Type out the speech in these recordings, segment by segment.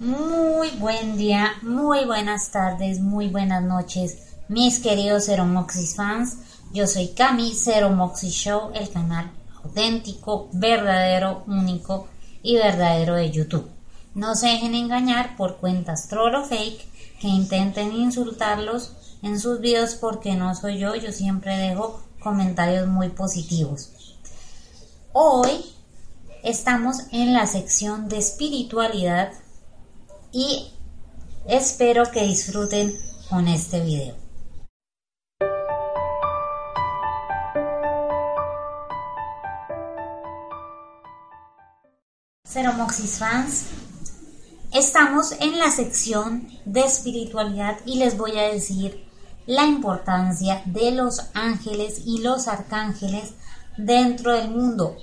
Muy buen día, muy buenas tardes, muy buenas noches, mis queridos Moxis fans. Yo soy Cami Moxis Show, el canal auténtico, verdadero, único y verdadero de YouTube. No se dejen engañar por cuentas troll o fake que intenten insultarlos en sus videos porque no soy yo, yo siempre dejo comentarios muy positivos. Hoy estamos en la sección de espiritualidad y espero que disfruten con este video. Cero Moxis fans, estamos en la sección de espiritualidad y les voy a decir la importancia de los ángeles y los arcángeles dentro del mundo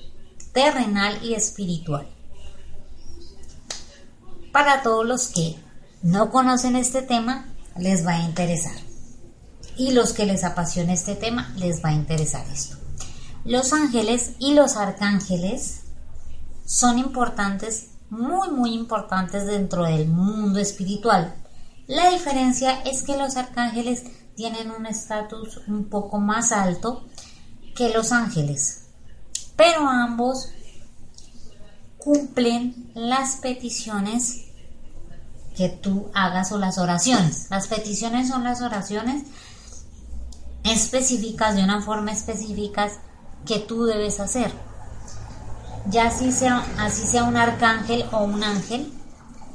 terrenal y espiritual. Para todos los que no conocen este tema, les va a interesar. Y los que les apasiona este tema, les va a interesar esto. Los ángeles y los arcángeles son importantes, muy, muy importantes dentro del mundo espiritual. La diferencia es que los arcángeles tienen un estatus un poco más alto que los ángeles, pero ambos cumplen las peticiones que tú hagas o las oraciones. Las peticiones son las oraciones específicas de una forma específica que tú debes hacer. Ya así sea, así sea un arcángel o un ángel,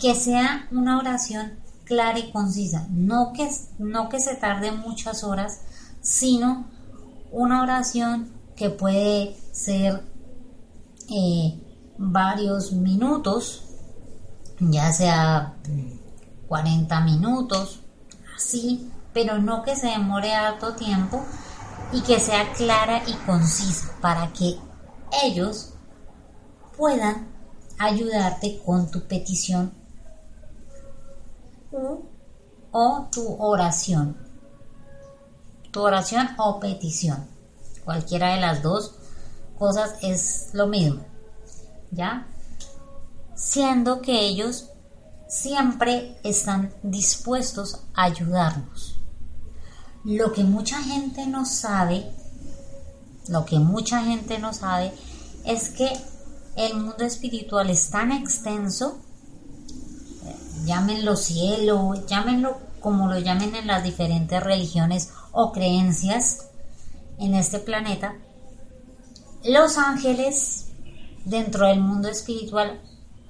que sea una oración clara y concisa, no que, no que se tarde muchas horas, sino una oración que puede ser eh, varios minutos ya sea 40 minutos, así, pero no que se demore harto tiempo y que sea clara y concisa para que ellos puedan ayudarte con tu petición o tu oración. Tu oración o petición. Cualquiera de las dos cosas es lo mismo. ¿Ya? Siendo que ellos siempre están dispuestos a ayudarnos. Lo que mucha gente no sabe, lo que mucha gente no sabe es que el mundo espiritual es tan extenso, llámenlo cielo, llámenlo como lo llamen en las diferentes religiones o creencias en este planeta, los ángeles dentro del mundo espiritual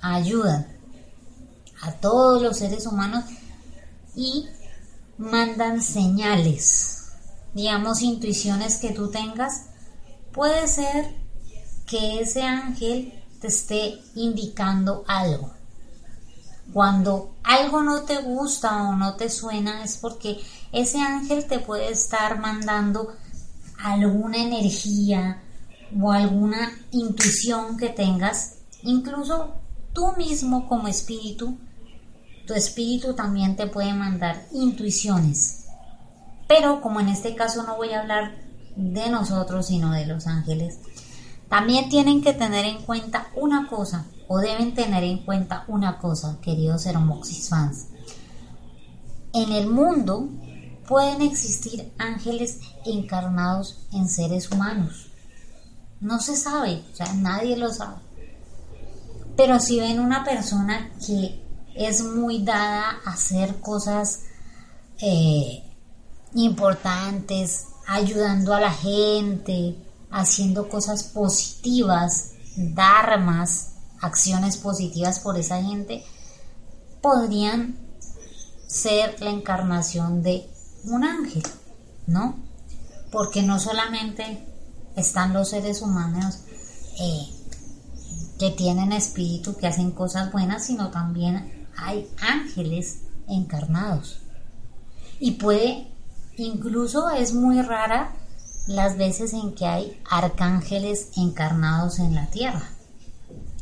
ayudan a todos los seres humanos y mandan señales, digamos intuiciones que tú tengas. Puede ser que ese ángel te esté indicando algo. Cuando algo no te gusta o no te suena es porque ese ángel te puede estar mandando alguna energía o alguna intuición que tengas, incluso tú mismo como espíritu, tu espíritu también te puede mandar intuiciones. Pero como en este caso no voy a hablar de nosotros, sino de los ángeles, también tienen que tener en cuenta una cosa, o deben tener en cuenta una cosa, queridos Eromoxis fans. En el mundo pueden existir ángeles encarnados en seres humanos. No se sabe, o sea, nadie lo sabe. Pero si ven una persona que es muy dada a hacer cosas eh, importantes, ayudando a la gente, haciendo cosas positivas, dharmas, acciones positivas por esa gente, podrían ser la encarnación de un ángel, ¿no? Porque no solamente están los seres humanos eh, que tienen espíritu, que hacen cosas buenas, sino también hay ángeles encarnados. Y puede, incluso es muy rara las veces en que hay arcángeles encarnados en la tierra.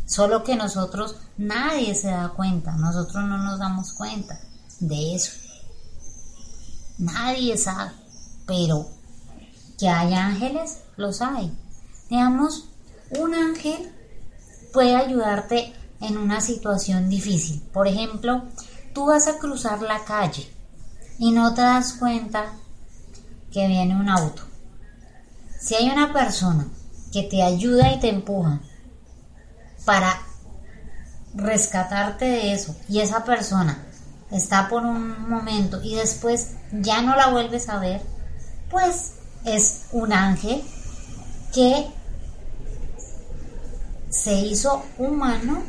Solo que nosotros, nadie se da cuenta, nosotros no nos damos cuenta de eso. Nadie sabe, pero que hay ángeles, los hay. Digamos, un ángel puede ayudarte en una situación difícil. Por ejemplo, tú vas a cruzar la calle y no te das cuenta que viene un auto. Si hay una persona que te ayuda y te empuja para rescatarte de eso y esa persona está por un momento y después ya no la vuelves a ver, pues es un ángel que se hizo humano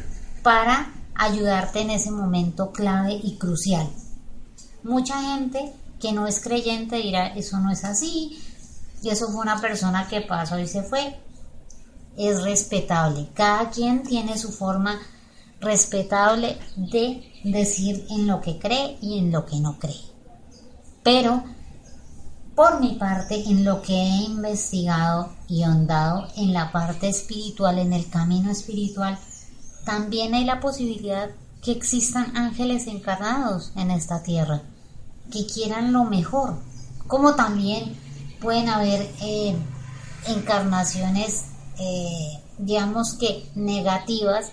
para ayudarte en ese momento clave y crucial. Mucha gente que no es creyente dirá, eso no es así, y eso fue una persona que pasó y se fue. Es respetable. Cada quien tiene su forma respetable de decir en lo que cree y en lo que no cree. Pero, por mi parte, en lo que he investigado y ahondado en la parte espiritual, en el camino espiritual, también hay la posibilidad que existan ángeles encarnados en esta tierra, que quieran lo mejor, como también pueden haber eh, encarnaciones, eh, digamos que negativas,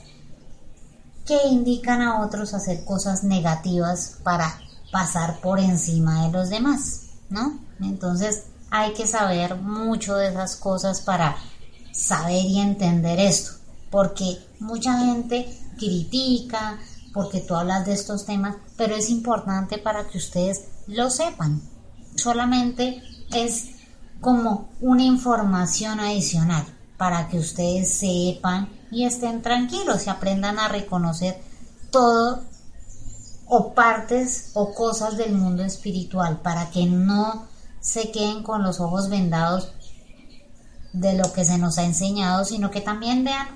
que indican a otros hacer cosas negativas para pasar por encima de los demás, ¿no? Entonces hay que saber mucho de esas cosas para saber y entender esto, porque mucha gente critica, porque tú hablas de estos temas, pero es importante para que ustedes lo sepan. Solamente es como una información adicional para que ustedes sepan y estén tranquilos y aprendan a reconocer todo o partes o cosas del mundo espiritual para que no se queden con los ojos vendados de lo que se nos ha enseñado, sino que también vean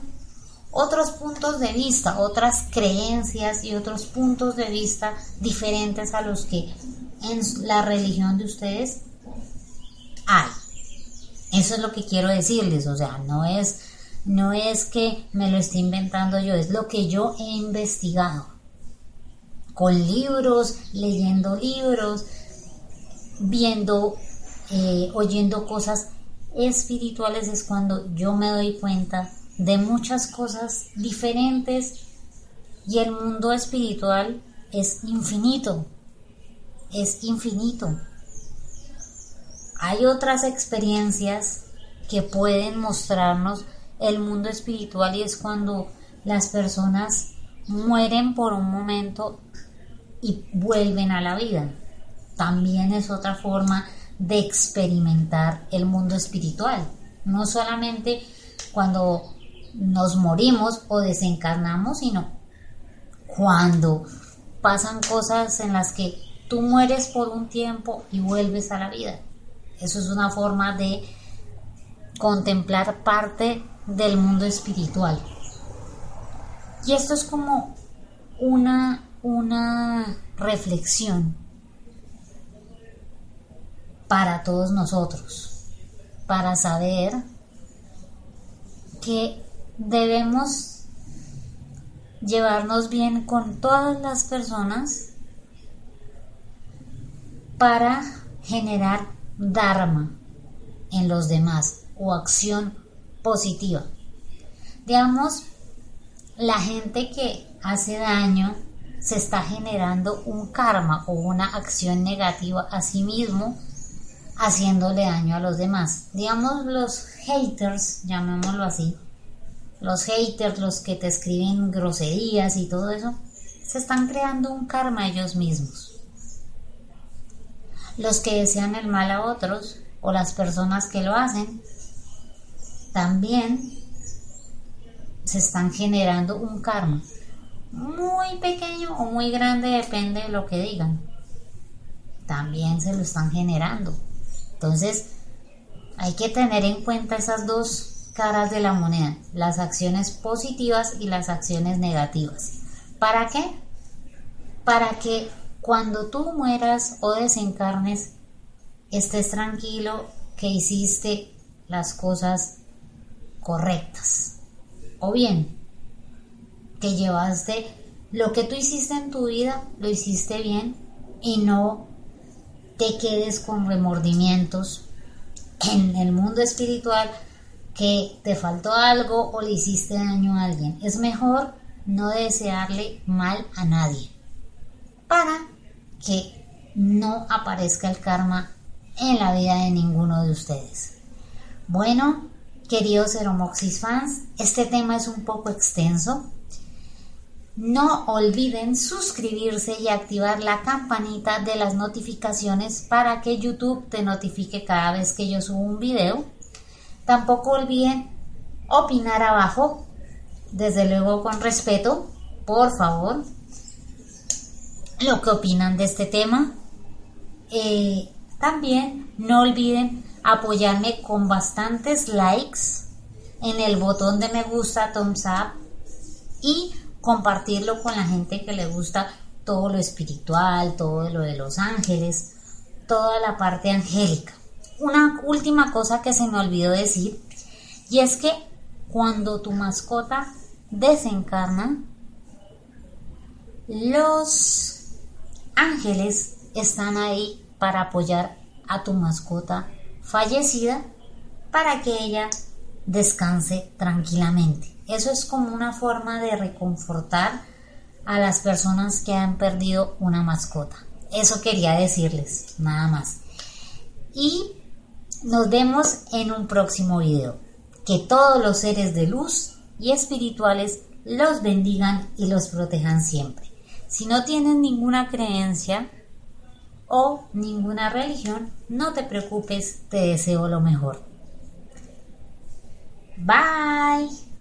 otros puntos de vista, otras creencias y otros puntos de vista diferentes a los que en la religión de ustedes hay. Eso es lo que quiero decirles, o sea, no es, no es que me lo esté inventando yo, es lo que yo he investigado. Con libros, leyendo libros, viendo, eh, oyendo cosas espirituales es cuando yo me doy cuenta de muchas cosas diferentes y el mundo espiritual es infinito, es infinito. Hay otras experiencias que pueden mostrarnos el mundo espiritual y es cuando las personas mueren por un momento y vuelven a la vida. También es otra forma de experimentar el mundo espiritual. No solamente cuando nos morimos o desencarnamos, sino cuando pasan cosas en las que tú mueres por un tiempo y vuelves a la vida. Eso es una forma de contemplar parte del mundo espiritual. Y esto es como una, una reflexión para todos nosotros, para saber que debemos llevarnos bien con todas las personas para generar dharma en los demás o acción positiva. Digamos, la gente que hace daño se está generando un karma o una acción negativa a sí mismo, haciéndole daño a los demás. Digamos, los haters, llamémoslo así, los haters, los que te escriben groserías y todo eso, se están creando un karma ellos mismos los que desean el mal a otros o las personas que lo hacen, también se están generando un karma. Muy pequeño o muy grande, depende de lo que digan. También se lo están generando. Entonces, hay que tener en cuenta esas dos caras de la moneda, las acciones positivas y las acciones negativas. ¿Para qué? para que cuando tú mueras o desencarnes, estés tranquilo que hiciste las cosas correctas. O bien, que llevaste lo que tú hiciste en tu vida, lo hiciste bien y no te quedes con remordimientos en el mundo espiritual que te faltó algo o le hiciste daño a alguien. Es mejor no desearle mal a nadie para que no aparezca el karma en la vida de ninguno de ustedes. Bueno, queridos Eromoxis fans, este tema es un poco extenso. No olviden suscribirse y activar la campanita de las notificaciones para que YouTube te notifique cada vez que yo subo un video. Tampoco olviden opinar abajo, desde luego con respeto, por favor, lo que opinan de este tema. Eh, también no olviden apoyarme con bastantes likes en el botón de me gusta, thumbs up y compartirlo con la gente que le gusta todo lo espiritual, todo lo de los ángeles, toda la parte angélica. Una última cosa que se me olvidó decir y es que cuando tu mascota desencarna, los ángeles están ahí para apoyar a tu mascota fallecida para que ella descanse tranquilamente. Eso es como una forma de reconfortar a las personas que han perdido una mascota. Eso quería decirles, nada más. Y nos vemos en un próximo video. Que todos los seres de luz y espirituales los bendigan y los protejan siempre. Si no tienen ninguna creencia o ninguna religión, no te preocupes, te deseo lo mejor. Bye.